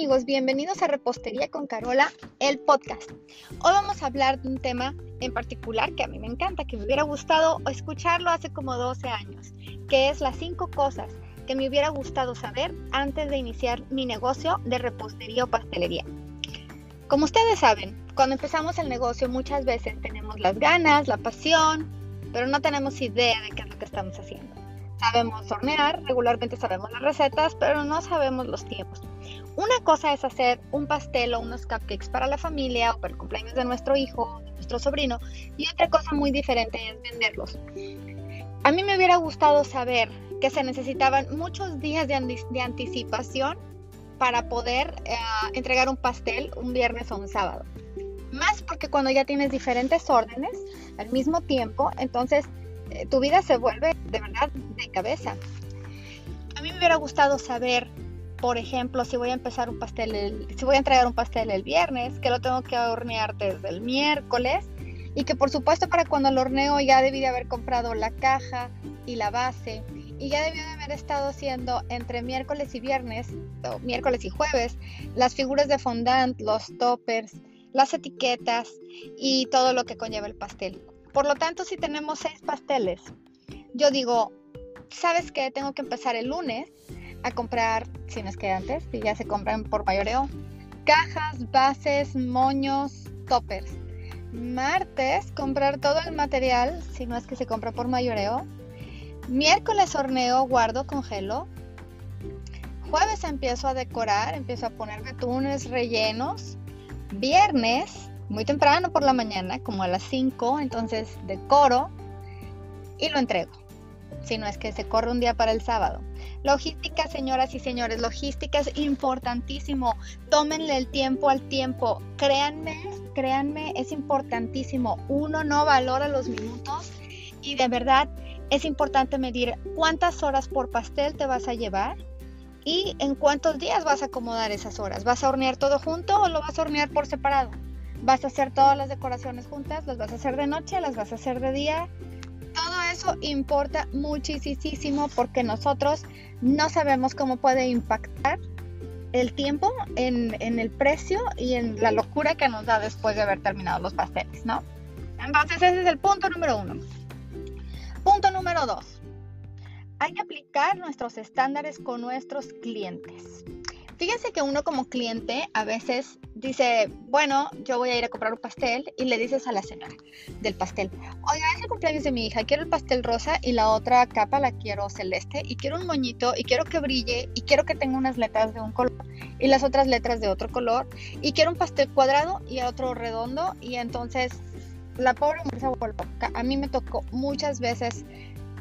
amigos, bienvenidos a Repostería con Carola, el podcast. Hoy vamos a hablar de un tema en particular que a mí me encanta, que me hubiera gustado escucharlo hace como 12 años, que es las cinco cosas que me hubiera gustado saber antes de iniciar mi negocio de repostería o pastelería. Como ustedes saben, cuando empezamos el negocio muchas veces tenemos las ganas, la pasión, pero no tenemos idea de qué es lo que estamos haciendo. Sabemos hornear, regularmente sabemos las recetas, pero no sabemos los tiempos. Una cosa es hacer un pastel o unos cupcakes para la familia o para el cumpleaños de nuestro hijo, de nuestro sobrino, y otra cosa muy diferente es venderlos. A mí me hubiera gustado saber que se necesitaban muchos días de, anticipación para poder eh, entregar un pastel un viernes o un sábado. Más porque cuando ya tienes diferentes órdenes al mismo tiempo, entonces eh, tu vida se vuelve de verdad de cabeza. A mí me hubiera gustado saber, por ejemplo, si voy a empezar un pastel, si voy a entregar un pastel el viernes, que lo tengo que hornear desde el miércoles y que por supuesto para cuando lo horneo ya debí de haber comprado la caja y la base y ya debió de haber estado haciendo entre miércoles y viernes, o miércoles y jueves, las figuras de fondant, los toppers, las etiquetas y todo lo que conlleva el pastel. Por lo tanto, si tenemos seis pasteles, yo digo, ¿sabes qué? Tengo que empezar el lunes a comprar, si no es que antes, si ya se compran por mayoreo, cajas, bases, moños, toppers. Martes, comprar todo el material, si no es que se compra por mayoreo. Miércoles horneo, guardo, congelo. Jueves empiezo a decorar, empiezo a poner betunes, rellenos. Viernes muy temprano por la mañana, como a las 5, entonces decoro y lo entrego. Si no es que se corre un día para el sábado. Logística, señoras y señores, logística es importantísimo. Tómenle el tiempo al tiempo. Créanme, créanme, es importantísimo. Uno no valora los minutos y de verdad es importante medir cuántas horas por pastel te vas a llevar y en cuántos días vas a acomodar esas horas. ¿Vas a hornear todo junto o lo vas a hornear por separado? Vas a hacer todas las decoraciones juntas, las vas a hacer de noche, las vas a hacer de día. Todo eso importa muchísimo porque nosotros no sabemos cómo puede impactar el tiempo en, en, el precio y en la locura que nos da después de haber terminado los pasteles, ¿no? Entonces ese es el punto número uno. Punto número dos. Hay que aplicar nuestros estándares con nuestros clientes. Fíjense que uno como cliente a veces dice, bueno, yo voy a ir a comprar un pastel y le dices a la señora del pastel, oiga, es el cumpleaños de mi hija, quiero el pastel rosa y la otra capa la quiero celeste y quiero un moñito y quiero que brille y quiero que tenga unas letras de un color y las otras letras de otro color y quiero un pastel cuadrado y otro redondo y entonces la pobre mujer se vuelve loca. A mí me tocó muchas veces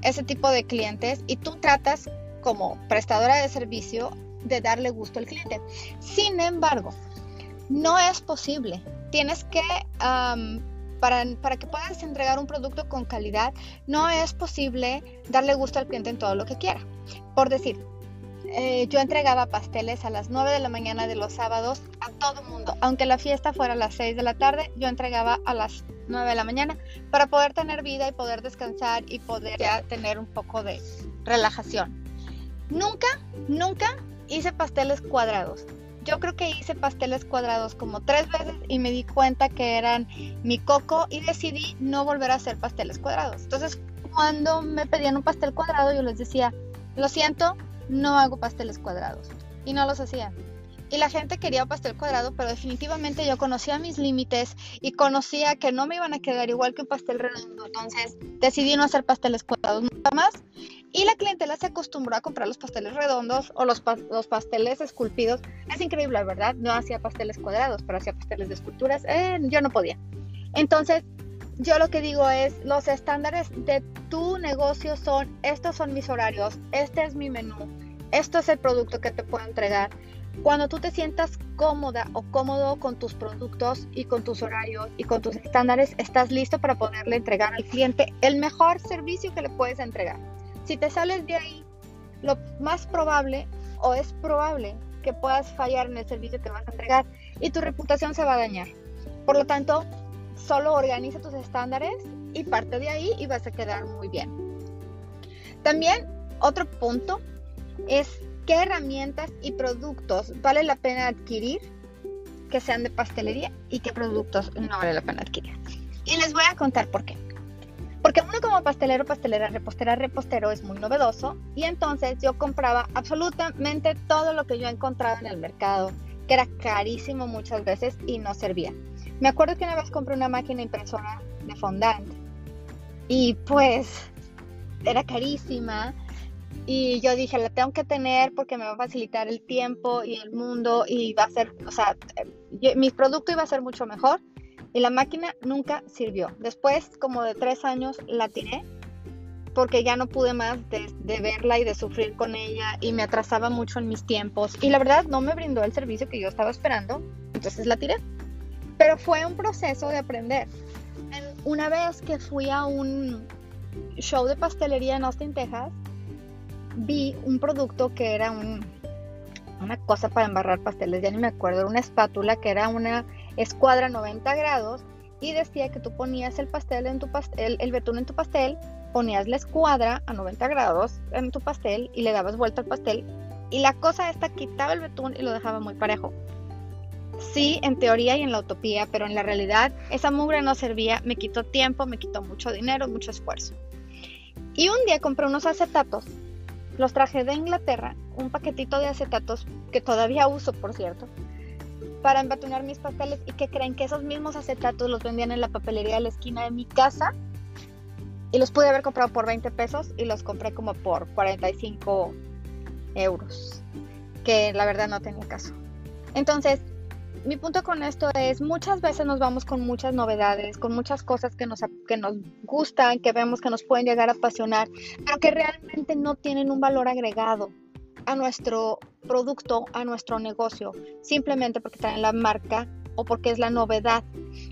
ese tipo de clientes y tú tratas como prestadora de servicio de darle gusto al cliente. Sin embargo, no es posible. Tienes que, para, para, que puedas entregar un producto con calidad, no es posible darle gusto al cliente en todo lo que quiera. Por decir, eh, yo entregaba pasteles a las 9 de la mañana de los sábados a todo mundo. Aunque la fiesta fuera a las 6 de la tarde, yo entregaba a las 9 de la mañana para poder tener vida y poder descansar y poder ya tener un poco de relajación. Nunca, nunca hice pasteles cuadrados. Yo creo que hice pasteles cuadrados como tres veces y me di cuenta que eran mi coco y decidí no volver a hacer pasteles cuadrados. Entonces, cuando me pedían un pastel cuadrado, yo les decía, lo siento, no hago pasteles cuadrados. Y no los hacía. Y la gente quería pastel cuadrado, pero definitivamente yo conocía mis límites y conocía que no me iban a quedar igual que un pastel redondo. Entonces decidí no hacer pasteles cuadrados nunca más y la clientela se acostumbró a comprar los pasteles redondos o los, pasteles esculpidos. Es increíble, ¿verdad? No hacía pasteles cuadrados, pero hacía pasteles de esculturas. Eh, yo no podía. Entonces, yo lo que digo es, los estándares de tu negocio son, estos son mis horarios, este es mi menú, esto es el producto que te puedo entregar. Cuando tú te sientas cómoda o cómodo con tus productos y con tus horarios y con tus estándares, estás listo para poderle entregar al cliente el mejor servicio que le puedes entregar. Si te sales de ahí, lo más probable o es probable que puedas fallar en el servicio que vas a entregar y tu reputación se va a dañar. Por lo tanto, solo organiza tus estándares y parte de ahí y vas a quedar muy bien. También otro punto es qué herramientas y productos vale la pena adquirir que sean de pastelería y qué productos no vale la pena adquirir. Y les voy a contar por qué. Porque uno como pastelero, pastelera, repostera, repostero es muy novedoso y entonces yo compraba absolutamente todo lo que yo encontraba en el mercado, que era carísimo muchas veces y no servía. Me acuerdo que una vez compré una máquina impresora de fondant y pues era carísima y yo dije, la tengo que tener porque me va a facilitar el tiempo y el mundo y va a ser, o sea, mi producto iba a ser mucho mejor y la máquina nunca sirvió. Después, como de tres años, la tiré porque ya no pude más de, verla y de sufrir con ella y me atrasaba mucho en mis tiempos y la verdad no me brindó el servicio que yo estaba esperando, entonces la tiré. Pero fue un proceso de aprender. Una vez que fui a un show de pastelería en Austin, Texas, vi un producto que era un, una cosa para embarrar pasteles, ya ni me acuerdo, era una espátula que era una escuadra 90 grados y decía que tú ponías el pastel en tu pastel, el betún en tu pastel, ponías la escuadra a 90 grados en tu pastel y le dabas vuelta al pastel y la cosa esta quitaba el betún y lo dejaba muy parejo. Sí, en teoría y en la utopía, pero en la realidad esa mugre no servía, me quitó tiempo, me quitó mucho dinero, mucho esfuerzo. Y un día compré unos acetatos, los traje de Inglaterra, un paquetito de acetatos que todavía uso, por cierto, para embatunar mis pasteles y que creen que esos mismos acetatos los vendían en la papelería de la esquina de mi casa y los pude haber comprado por 20 pesos y los compré como por 45 euros, que la verdad no tenía caso. Entonces, mi punto con esto es, muchas veces nos vamos con muchas novedades, con muchas cosas que nos, que nos gustan, que vemos que nos pueden llegar a apasionar, pero que realmente no tienen un valor agregado a nuestro producto, a nuestro negocio, simplemente porque traen la marca o porque es la novedad.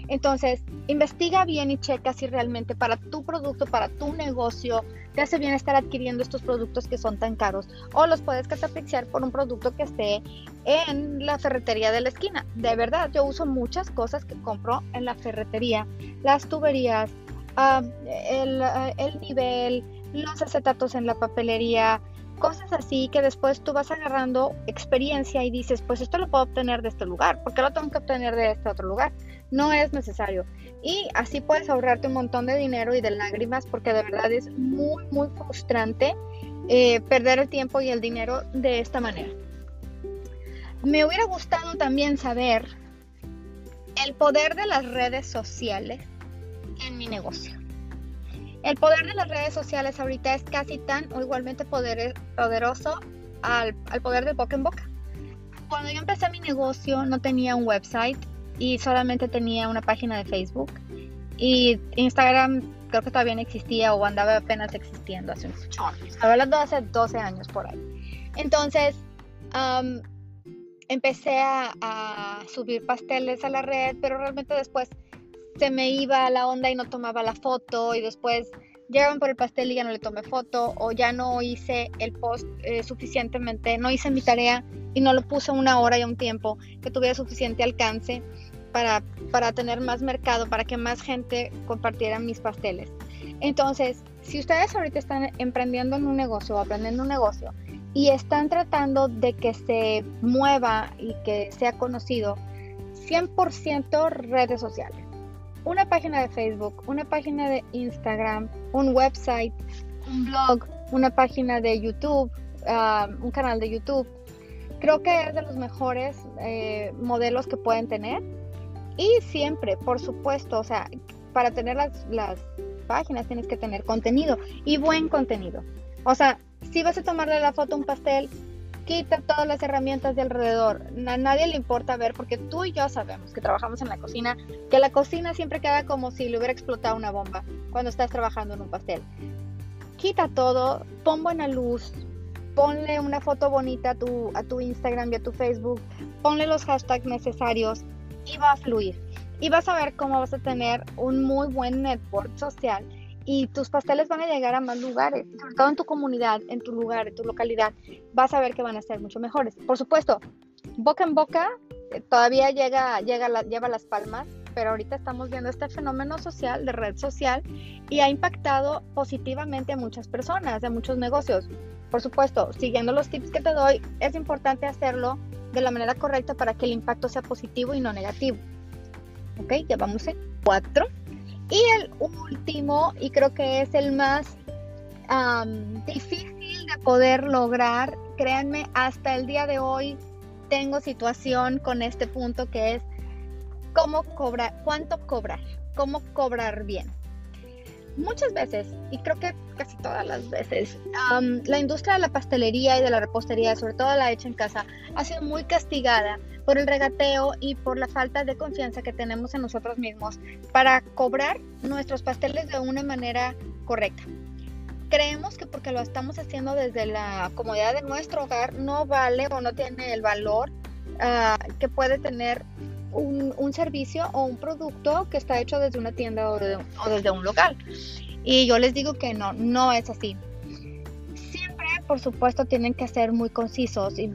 Entonces, investiga bien y checa si realmente para tu producto, para tu negocio, te hace bien estar adquiriendo estos productos que son tan caros o los puedes catapixear por un producto que esté en la ferretería de la esquina. De verdad, yo uso muchas cosas que compro en la ferretería, las tuberías, ah, el nivel, los acetatos en la papelería, cosas así que después tú vas agarrando experiencia y dices, pues esto lo puedo obtener de este lugar, ¿por qué lo tengo que obtener de este otro lugar? No es necesario. Y así puedes ahorrarte un montón de dinero y de lágrimas porque de verdad es muy, muy frustrante eh, perder el tiempo y el dinero de esta manera. Me hubiera gustado también saber el poder de las redes sociales en mi negocio. El poder de las redes sociales ahorita es casi tan o igualmente poderoso al, poder de boca en boca. Cuando yo empecé mi negocio no tenía un website y solamente tenía una página de Facebook y Instagram creo que todavía no existía o andaba apenas existiendo hace un años. Estaba hablando hace 12 años por ahí. Entonces, empecé a, a, subir pasteles a la red, pero realmente después se me iba la onda y no tomaba la foto y después llegaban por el pastel y ya no le tomé foto o ya no hice el post eh, suficientemente, no hice mi tarea y no lo puse una hora y un tiempo que tuviera suficiente alcance para, para tener más mercado, para que más gente compartiera mis pasteles. Entonces, si ustedes ahorita están emprendiendo en un negocio o aprendiendo un negocio y están tratando de que se mueva y que sea conocido, 100% redes sociales una página de Facebook, una página de Instagram, un website, un blog, una página de YouTube, ah, un canal de YouTube. Creo que es de los mejores eh, modelos que pueden tener. Y siempre, por supuesto, o sea, para tener las, las páginas tienes que tener contenido y buen contenido. O sea, si vas a tomarle la foto a un pastel, quita todas las herramientas de alrededor. A nadie le importa ver, porque tú y yo sabemos que trabajamos en la cocina, que la cocina siempre queda como si le hubiera explotado una bomba cuando estás trabajando en un pastel. Quita todo, pon buena luz, ponle una foto bonita a tu, Instagram y a tu Facebook, ponle los hashtags necesarios y va a fluir. Y vas a ver cómo vas a tener un muy buen network social y tus pasteles van a llegar a más lugares, sobre todo en tu comunidad, en tu lugar, en tu localidad, vas a ver que van a ser mucho mejores. Por supuesto, boca en boca eh, todavía llega, llega lleva las palmas, pero ahorita estamos viendo este fenómeno social de red social y ha impactado positivamente a muchas personas, a muchos negocios. Por supuesto, siguiendo los tips que te doy, es importante hacerlo de la manera correcta para que el impacto sea positivo y no negativo. Ok, ya vamos en cuatro. Y el último, y creo que es el más difícil de poder lograr, créanme, hasta el día de hoy tengo situación con este punto que es cómo cobrar, cuánto cobrar, cómo cobrar bien. Muchas veces, y creo que casi todas las veces, la industria de la pastelería y de la repostería, sobre todo la hecha en casa, ha sido muy castigada por el regateo y por la falta de confianza que tenemos en nosotros mismos para cobrar nuestros pasteles de una manera correcta. Creemos que porque lo estamos haciendo desde la comodidad de nuestro hogar no vale o no tiene el valor ah, que puede tener un, servicio o un producto que está hecho desde una tienda o, desde un local. Y yo les digo que no, no es así. Siempre, por supuesto, tienen que ser muy concisos y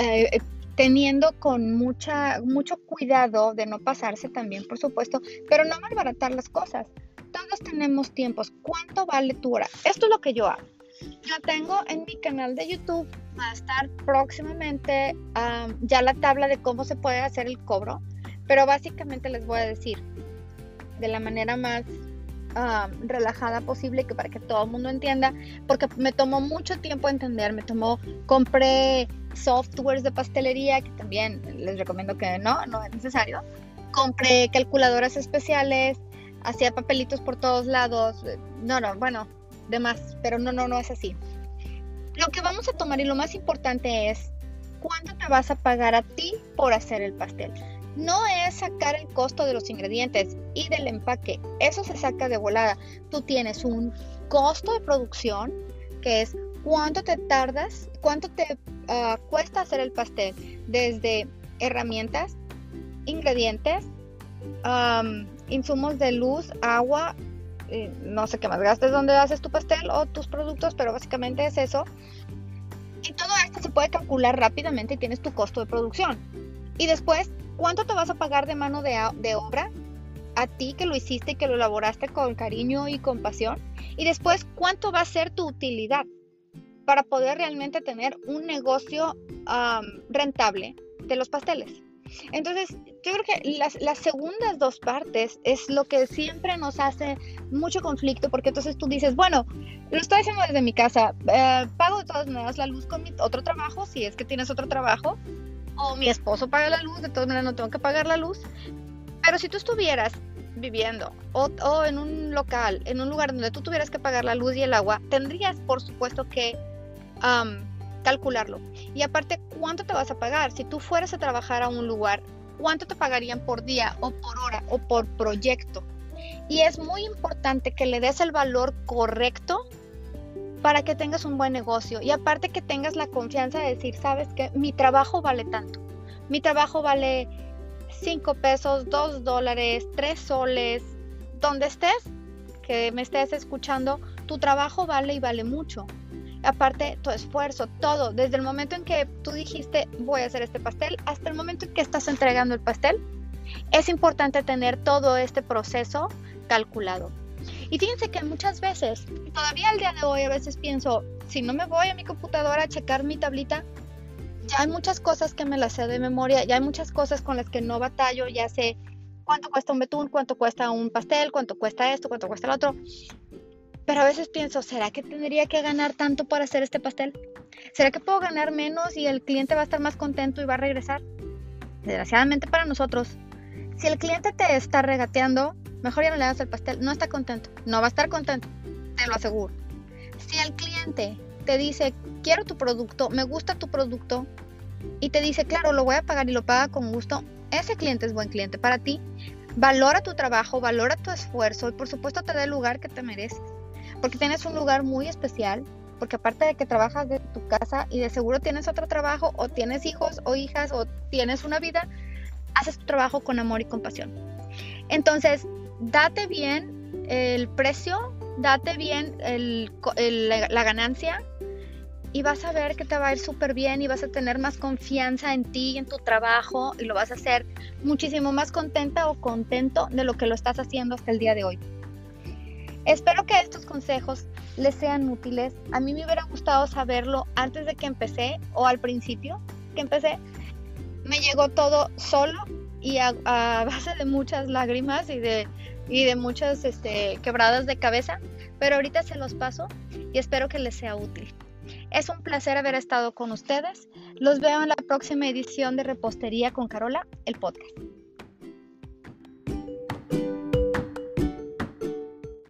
eh, teniendo con mucha, mucho cuidado de no pasarse también, por supuesto, pero no malbaratar las cosas. Todos tenemos tiempos. ¿Cuánto vale tu hora? Esto es lo que yo hago. Yo tengo en mi canal de YouTube, va a estar próximamente ya la tabla de cómo se puede hacer el cobro. Pero básicamente les voy a decir de la manera más ah, relajada posible que para que todo el mundo entienda, porque me tomó mucho tiempo entender, me tomó, compré softwares de pastelería, que también les recomiendo que no, no es necesario, compré calculadoras especiales, hacía papelitos por todos lados, no, no, bueno, demás, pero no, no, no es así. Lo que vamos a tomar y lo más importante es cuánto te vas a pagar a ti por hacer el pastel no es sacar el costo de los ingredientes y del empaque. Eso se saca de volada. Tú tienes un costo de producción que es cuánto te tardas, cuánto te ah, cuesta hacer el pastel, desde herramientas, ingredientes, insumos de luz, agua, no sé qué más gastes donde haces tu pastel o tus productos, pero básicamente es eso. Y todo esto se puede calcular rápidamente y tienes tu costo de producción. Y después ¿Cuánto te vas a pagar de mano de, obra? A ti que lo hiciste y que lo elaboraste con cariño y con pasión. Y después, ¿cuánto va a ser tu utilidad para poder realmente tener un negocio rentable de los pasteles? Entonces, yo creo que las, las, segundas dos partes es lo que siempre nos hace mucho conflicto, porque entonces tú dices, bueno, lo estoy haciendo desde mi casa, eh, pago de todas maneras la luz con mi otro trabajo, si es que tienes otro trabajo, o mi esposo paga la luz, de todas maneras no tengo que pagar la luz. Pero si tú estuvieras viviendo o, en un local, en un lugar donde tú tuvieras que pagar la luz y el agua, tendrías por supuesto que calcularlo. Y aparte, ¿cuánto te vas a pagar? Si tú fueras a trabajar a un lugar, ¿cuánto te pagarían por día o por hora o por proyecto? Y es muy importante que le des el valor correcto para que tengas un buen negocio y aparte que tengas la confianza de decir, sabes que mi trabajo vale tanto, mi trabajo vale 5 pesos, 2 dólares, 3 soles, donde estés, que me estés escuchando, tu trabajo vale y vale mucho. Aparte, tu esfuerzo, todo, desde el momento en que tú dijiste voy a hacer este pastel hasta el momento en que estás entregando el pastel, es importante tener todo este proceso calculado. Y fíjense que muchas veces, todavía al día de hoy a veces pienso, si no me voy a mi computadora a checar mi tablita, ya hay muchas cosas que me las sé de memoria, ya hay muchas cosas con las que no batallo, ya sé cuánto cuesta un betún, cuánto cuesta un pastel, cuánto cuesta esto, cuánto cuesta el otro. Pero a veces pienso, ¿será que tendría que ganar tanto para hacer este pastel? ¿Será que puedo ganar menos y el cliente va a estar más contento y va a regresar? Desgraciadamente para nosotros, si el cliente te está regateando, mejor ya no le das el pastel. No está contento, no va a estar contento, te lo aseguro. Si el cliente te dice, quiero tu producto, me gusta tu producto, y te dice, claro, lo voy a pagar y lo paga con gusto, ese cliente es buen cliente para ti. Valora tu trabajo, valora tu esfuerzo y por supuesto te da el lugar que te mereces. Porque tienes un lugar muy especial, porque aparte de que trabajas de tu casa y de seguro tienes otro trabajo o tienes hijos o hijas o tienes una vida, haces tu trabajo con amor y compasión. Entonces, date bien el precio, date bien la ganancia y vas a ver que te va a ir súper bien y vas a tener más confianza en ti y en tu trabajo y lo vas a hacer muchísimo más contenta o contento de lo que lo estás haciendo hasta el día de hoy. Espero que estos consejos les sean útiles. A mí me hubiera gustado saberlo antes de que empecé o al principio que empecé. Me llegó todo solo y a, base de muchas lágrimas y de, y de muchas este, quebradas de cabeza, pero ahorita se los paso y espero que les sea útil. Es un placer haber estado con ustedes. Los veo en la próxima edición de Repostería con Carola, el podcast.